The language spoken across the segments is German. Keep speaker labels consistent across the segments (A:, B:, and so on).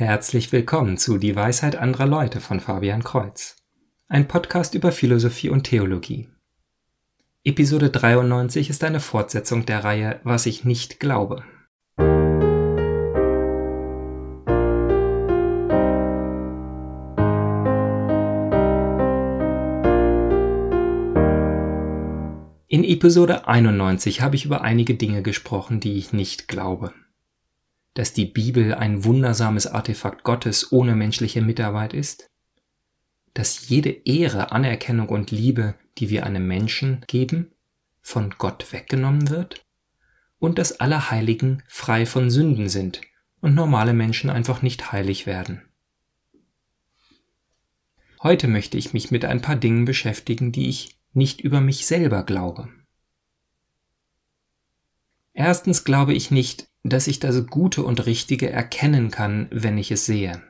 A: Herzlich willkommen zu Die Weisheit anderer Leute von Fabian Kreuz. Ein Podcast über Philosophie und Theologie. Episode 93 ist eine Fortsetzung der Reihe Was ich nicht glaube. In Episode 91 habe ich über einige Dinge gesprochen, die ich nicht glaube dass die Bibel ein wundersames Artefakt Gottes ohne menschliche Mitarbeit ist? Dass jede Ehre, Anerkennung und Liebe, die wir einem Menschen geben, von Gott weggenommen wird? Und dass alle Heiligen frei von Sünden sind und normale Menschen einfach nicht heilig werden? Heute möchte ich mich mit ein paar Dingen beschäftigen, die ich nicht über mich selber glaube. Erstens glaube ich nicht, dass ich das Gute und Richtige erkennen kann, wenn ich es sehe.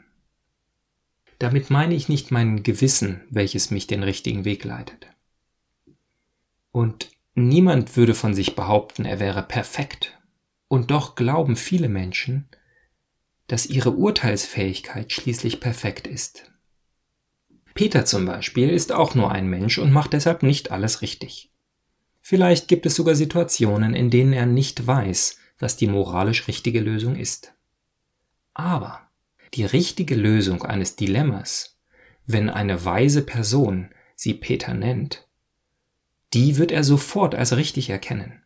A: Damit meine ich nicht mein Gewissen, welches mich den richtigen Weg leitet. Und niemand würde von sich behaupten, er wäre perfekt. Und doch glauben viele Menschen, dass ihre Urteilsfähigkeit schließlich perfekt ist. Peter zum Beispiel ist auch nur ein Mensch und macht deshalb nicht alles richtig. Vielleicht gibt es sogar Situationen, in denen er nicht weiß, was die moralisch richtige Lösung ist. Aber die richtige Lösung eines Dilemmas, wenn eine weise Person sie Peter nennt, die wird er sofort als richtig erkennen.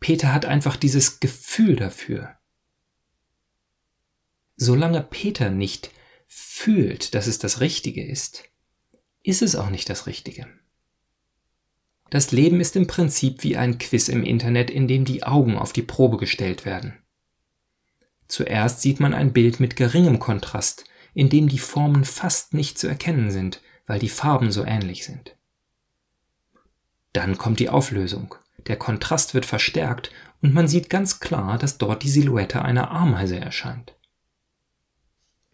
A: Peter hat einfach dieses Gefühl dafür. Solange Peter nicht fühlt, dass es das Richtige ist, ist es auch nicht das Richtige. Das Leben ist im Prinzip wie ein Quiz im Internet, in dem die Augen auf die Probe gestellt werden. Zuerst sieht man ein Bild mit geringem Kontrast, in dem die Formen fast nicht zu erkennen sind, weil die Farben so ähnlich sind. Dann kommt die Auflösung. Der Kontrast wird verstärkt und man sieht ganz klar, dass dort die Silhouette einer Ameise erscheint.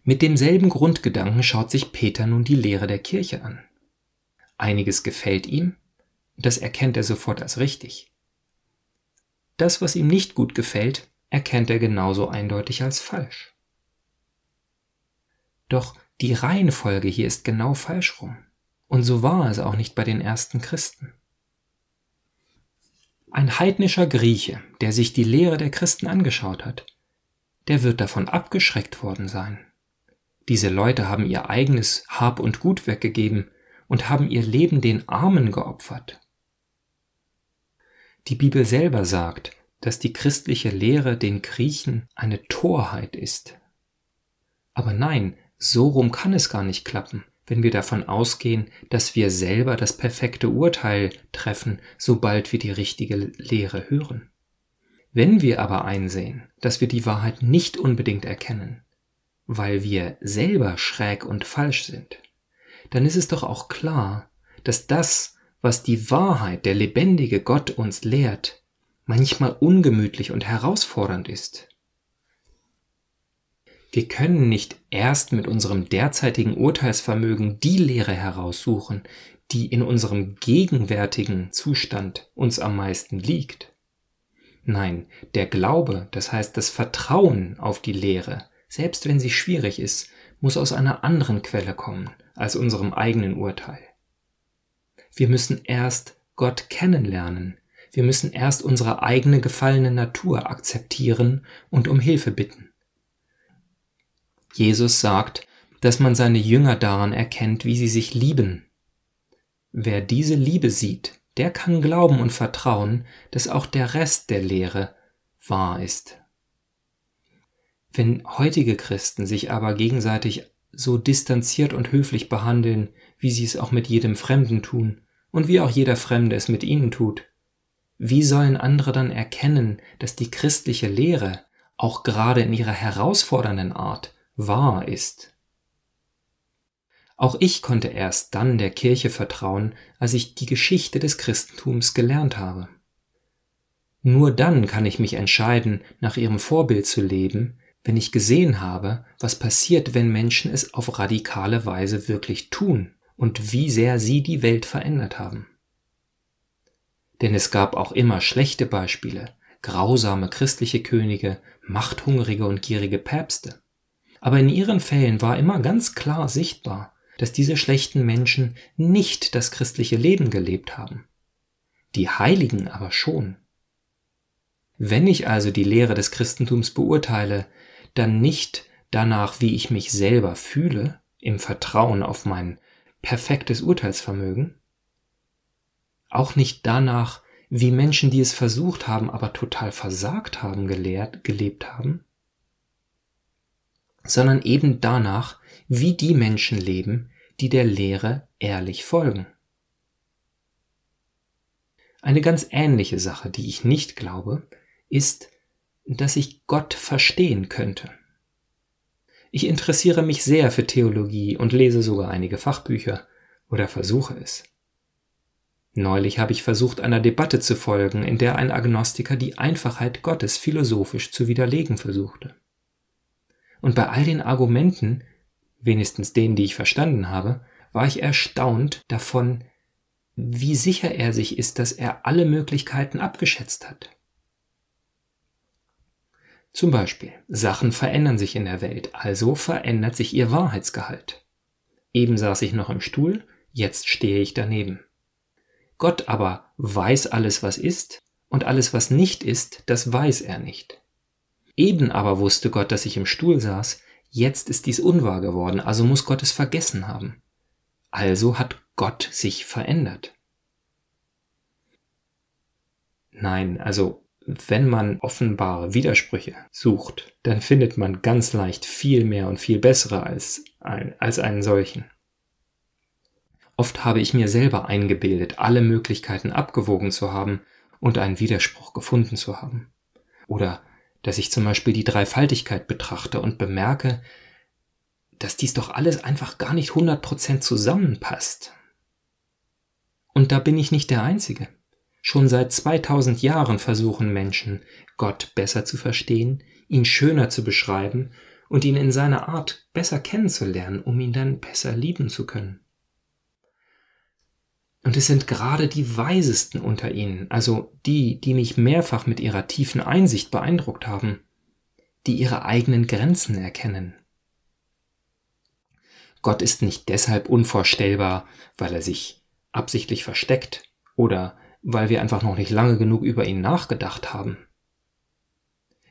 A: Mit demselben Grundgedanken schaut sich Peter nun die Lehre der Kirche an. Einiges gefällt ihm, das erkennt er sofort als richtig. Das, was ihm nicht gut gefällt, erkennt er genauso eindeutig als falsch. Doch die Reihenfolge hier ist genau falsch rum. Und so war es auch nicht bei den ersten Christen. Ein heidnischer Grieche, der sich die Lehre der Christen angeschaut hat, der wird davon abgeschreckt worden sein. Diese Leute haben ihr eigenes Hab und Gut weggegeben und haben ihr Leben den Armen geopfert. Die Bibel selber sagt, dass die christliche Lehre den Griechen eine Torheit ist. Aber nein, so rum kann es gar nicht klappen, wenn wir davon ausgehen, dass wir selber das perfekte Urteil treffen, sobald wir die richtige Lehre hören. Wenn wir aber einsehen, dass wir die Wahrheit nicht unbedingt erkennen, weil wir selber schräg und falsch sind, dann ist es doch auch klar, dass das, was die Wahrheit, der lebendige Gott uns lehrt, manchmal ungemütlich und herausfordernd ist. Wir können nicht erst mit unserem derzeitigen Urteilsvermögen die Lehre heraussuchen, die in unserem gegenwärtigen Zustand uns am meisten liegt. Nein, der Glaube, das heißt das Vertrauen auf die Lehre, selbst wenn sie schwierig ist, muss aus einer anderen Quelle kommen als unserem eigenen Urteil. Wir müssen erst Gott kennenlernen. Wir müssen erst unsere eigene gefallene Natur akzeptieren und um Hilfe bitten. Jesus sagt, dass man seine Jünger daran erkennt, wie sie sich lieben. Wer diese Liebe sieht, der kann glauben und vertrauen, dass auch der Rest der Lehre wahr ist. Wenn heutige Christen sich aber gegenseitig so distanziert und höflich behandeln, wie sie es auch mit jedem Fremden tun und wie auch jeder Fremde es mit ihnen tut. Wie sollen andere dann erkennen, dass die christliche Lehre, auch gerade in ihrer herausfordernden Art, wahr ist? Auch ich konnte erst dann der Kirche vertrauen, als ich die Geschichte des Christentums gelernt habe. Nur dann kann ich mich entscheiden, nach ihrem Vorbild zu leben, wenn ich gesehen habe, was passiert, wenn Menschen es auf radikale Weise wirklich tun und wie sehr sie die Welt verändert haben. Denn es gab auch immer schlechte Beispiele, grausame christliche Könige, machthungrige und gierige Päpste. Aber in ihren Fällen war immer ganz klar sichtbar, dass diese schlechten Menschen nicht das christliche Leben gelebt haben. Die Heiligen aber schon. Wenn ich also die Lehre des Christentums beurteile, dann nicht danach, wie ich mich selber fühle, im Vertrauen auf mein perfektes Urteilsvermögen, auch nicht danach, wie Menschen, die es versucht haben, aber total versagt haben, gelehrt, gelebt haben, sondern eben danach, wie die Menschen leben, die der Lehre ehrlich folgen. Eine ganz ähnliche Sache, die ich nicht glaube, ist, dass ich Gott verstehen könnte. Ich interessiere mich sehr für Theologie und lese sogar einige Fachbücher oder versuche es. Neulich habe ich versucht, einer Debatte zu folgen, in der ein Agnostiker die Einfachheit Gottes philosophisch zu widerlegen versuchte. Und bei all den Argumenten, wenigstens denen, die ich verstanden habe, war ich erstaunt davon, wie sicher er sich ist, dass er alle Möglichkeiten abgeschätzt hat. Zum Beispiel, Sachen verändern sich in der Welt, also verändert sich ihr Wahrheitsgehalt. Eben saß ich noch im Stuhl, jetzt stehe ich daneben. Gott aber weiß alles, was ist, und alles, was nicht ist, das weiß er nicht. Eben aber wusste Gott, dass ich im Stuhl saß, jetzt ist dies unwahr geworden, also muss Gott es vergessen haben. Also hat Gott sich verändert. Nein, also wenn man offenbare Widersprüche sucht, dann findet man ganz leicht viel mehr und viel bessere als, als einen solchen. Oft habe ich mir selber eingebildet, alle Möglichkeiten abgewogen zu haben und einen Widerspruch gefunden zu haben. Oder dass ich zum Beispiel die Dreifaltigkeit betrachte und bemerke, dass dies doch alles einfach gar nicht 100% zusammenpasst. Und da bin ich nicht der Einzige. Schon seit 2000 Jahren versuchen Menschen, Gott besser zu verstehen, ihn schöner zu beschreiben und ihn in seiner Art besser kennenzulernen, um ihn dann besser lieben zu können. Und es sind gerade die Weisesten unter ihnen, also die, die mich mehrfach mit ihrer tiefen Einsicht beeindruckt haben, die ihre eigenen Grenzen erkennen. Gott ist nicht deshalb unvorstellbar, weil er sich absichtlich versteckt oder weil wir einfach noch nicht lange genug über ihn nachgedacht haben.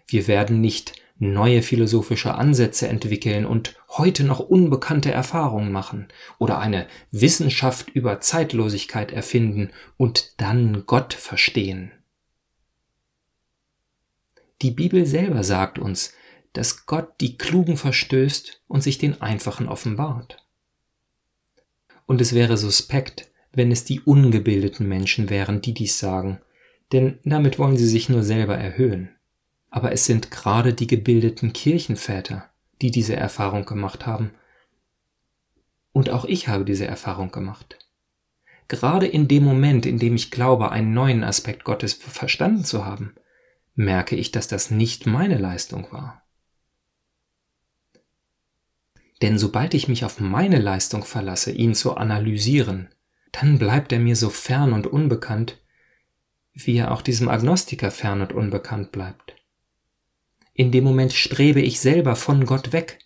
A: Wir werden nicht neue philosophische Ansätze entwickeln und heute noch unbekannte Erfahrungen machen oder eine Wissenschaft über Zeitlosigkeit erfinden und dann Gott verstehen. Die Bibel selber sagt uns, dass Gott die Klugen verstößt und sich den Einfachen offenbart. Und es wäre suspekt, wenn es die ungebildeten Menschen wären, die dies sagen, denn damit wollen sie sich nur selber erhöhen. Aber es sind gerade die gebildeten Kirchenväter, die diese Erfahrung gemacht haben. Und auch ich habe diese Erfahrung gemacht. Gerade in dem Moment, in dem ich glaube, einen neuen Aspekt Gottes verstanden zu haben, merke ich, dass das nicht meine Leistung war. Denn sobald ich mich auf meine Leistung verlasse, ihn zu analysieren, dann bleibt er mir so fern und unbekannt, wie er auch diesem Agnostiker fern und unbekannt bleibt. In dem Moment strebe ich selber von Gott weg,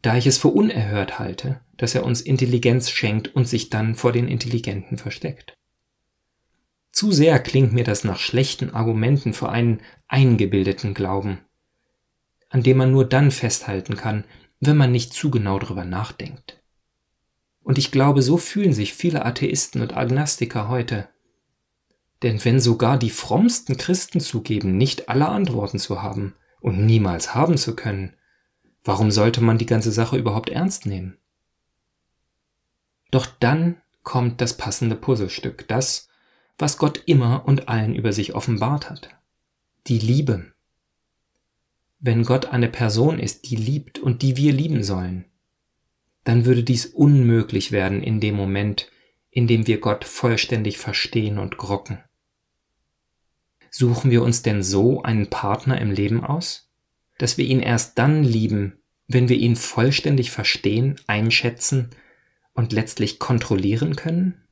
A: da ich es für unerhört halte, dass er uns Intelligenz schenkt und sich dann vor den Intelligenten versteckt. Zu sehr klingt mir das nach schlechten Argumenten für einen eingebildeten Glauben, an dem man nur dann festhalten kann, wenn man nicht zu genau darüber nachdenkt. Und ich glaube, so fühlen sich viele Atheisten und Agnostiker heute. Denn wenn sogar die frommsten Christen zugeben, nicht alle Antworten zu haben, und niemals haben zu können, warum sollte man die ganze Sache überhaupt ernst nehmen? Doch dann kommt das passende Puzzlestück, das, was Gott immer und allen über sich offenbart hat. Die Liebe. Wenn Gott eine Person ist, die liebt und die wir lieben sollen, dann würde dies unmöglich werden in dem Moment, in dem wir Gott vollständig verstehen und grocken. Suchen wir uns denn so einen Partner im Leben aus? Dass wir ihn erst dann lieben, wenn wir ihn vollständig verstehen, einschätzen und letztlich kontrollieren können?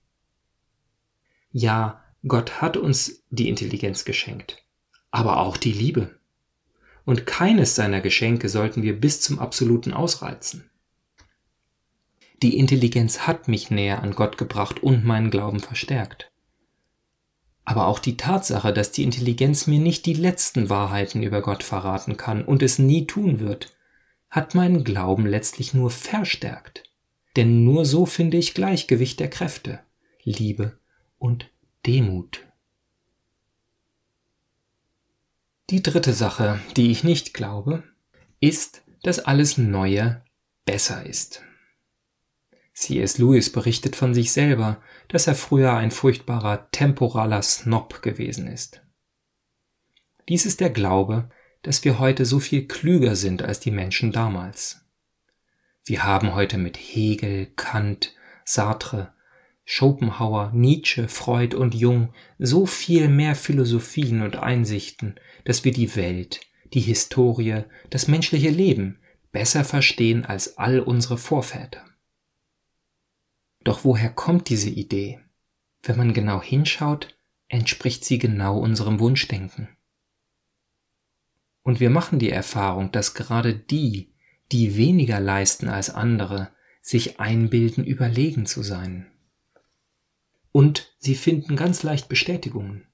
A: Ja, Gott hat uns die Intelligenz geschenkt, aber auch die Liebe. und keines seiner Geschenke sollten wir bis zum Absoluten ausreizen. Die Intelligenz hat mich näher an Gott gebracht und meinen Glauben verstärkt. Aber auch die Tatsache, dass die Intelligenz mir nicht die letzten Wahrheiten über Gott verraten kann und es nie tun wird, hat meinen Glauben letztlich nur verstärkt. Denn nur so finde ich Gleichgewicht der Kräfte, Liebe und Demut. Die dritte Sache, die ich nicht glaube, ist, dass alles Neue besser ist. C.S. Lewis berichtet von sich selber, dass er früher ein furchtbarer temporaler Snob gewesen ist. Dies ist der Glaube, dass wir heute so viel klüger sind als die Menschen damals. Wir haben heute mit Hegel, Kant, Sartre, Schopenhauer, Nietzsche, Freud und Jung so viel mehr Philosophien und Einsichten, dass wir die Welt, die Historie, das menschliche Leben besser verstehen als all unsere Vorväter. Doch woher kommt diese Idee? Wenn man genau hinschaut, entspricht sie genau unserem Wunschdenken. Und wir machen die Erfahrung, dass gerade die, die weniger leisten als andere, sich einbilden, überlegen zu sein. Und sie finden ganz leicht Bestätigungen.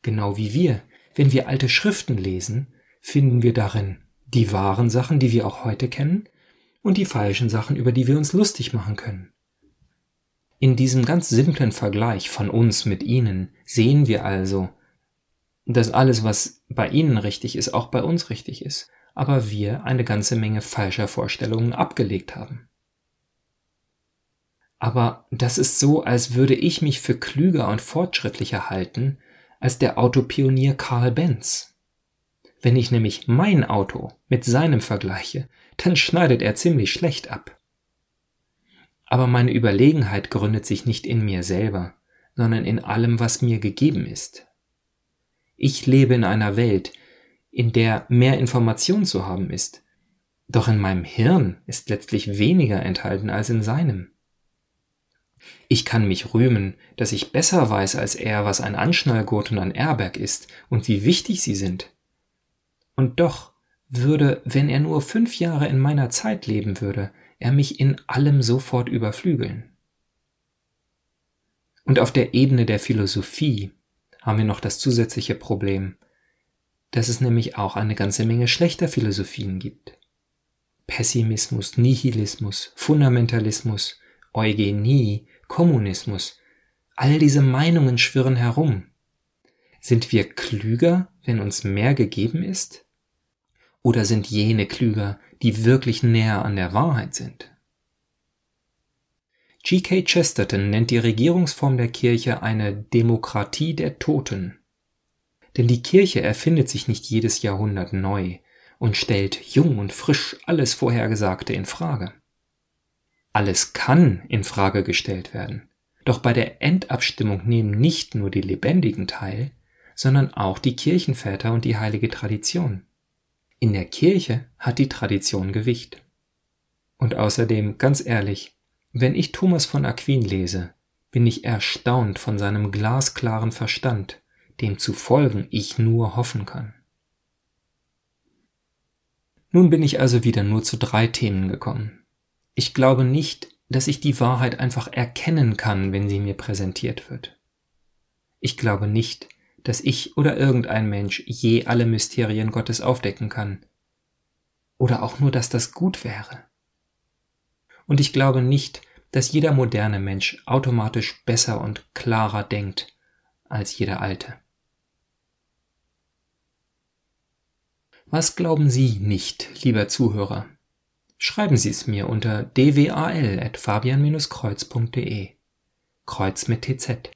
A: Genau wie wir. Wenn wir alte Schriften lesen, finden wir darin die wahren Sachen, die wir auch heute kennen, und die falschen Sachen, über die wir uns lustig machen können. In diesem ganz simplen Vergleich von uns mit ihnen sehen wir also, dass alles, was bei ihnen richtig ist, auch bei uns richtig ist, aber wir eine ganze Menge falscher Vorstellungen abgelegt haben. Aber das ist so, als würde ich mich für klüger und fortschrittlicher halten als der Autopionier Karl Benz. Wenn ich nämlich mein Auto mit seinem vergleiche, dann schneidet er ziemlich schlecht ab. Aber meine Überlegenheit gründet sich nicht in mir selber, sondern in allem, was mir gegeben ist. Ich lebe in einer Welt, in der mehr Information zu haben ist, doch in meinem Hirn ist letztlich weniger enthalten als in seinem. Ich kann mich rühmen, dass ich besser weiß als er, was ein Anschnallgurt und ein Airbag ist und wie wichtig sie sind. Und doch würde, wenn er nur fünf Jahre in meiner Zeit leben würde, er mich in allem sofort überflügeln. Und auf der Ebene der Philosophie haben wir noch das zusätzliche Problem, dass es nämlich auch eine ganze Menge schlechter Philosophien gibt. Pessimismus, Nihilismus, Fundamentalismus, Eugenie, Kommunismus, all diese Meinungen schwirren herum. Sind wir klüger, wenn uns mehr gegeben ist? Oder sind jene klüger, die wirklich näher an der Wahrheit sind. G.K. Chesterton nennt die Regierungsform der Kirche eine Demokratie der Toten. Denn die Kirche erfindet sich nicht jedes Jahrhundert neu und stellt jung und frisch alles Vorhergesagte in Frage. Alles kann in Frage gestellt werden. Doch bei der Endabstimmung nehmen nicht nur die Lebendigen teil, sondern auch die Kirchenväter und die heilige Tradition. In der Kirche hat die Tradition Gewicht. Und außerdem, ganz ehrlich, wenn ich Thomas von Aquin lese, bin ich erstaunt von seinem glasklaren Verstand, dem zu folgen ich nur hoffen kann. Nun bin ich also wieder nur zu drei Themen gekommen. Ich glaube nicht, dass ich die Wahrheit einfach erkennen kann, wenn sie mir präsentiert wird. Ich glaube nicht, dass ich oder irgendein Mensch je alle Mysterien Gottes aufdecken kann. Oder auch nur, dass das gut wäre. Und ich glaube nicht, dass jeder moderne Mensch automatisch besser und klarer denkt als jeder alte. Was glauben Sie nicht, lieber Zuhörer? Schreiben Sie es mir unter dwal.fabian-kreuz.de. Kreuz mit TZ.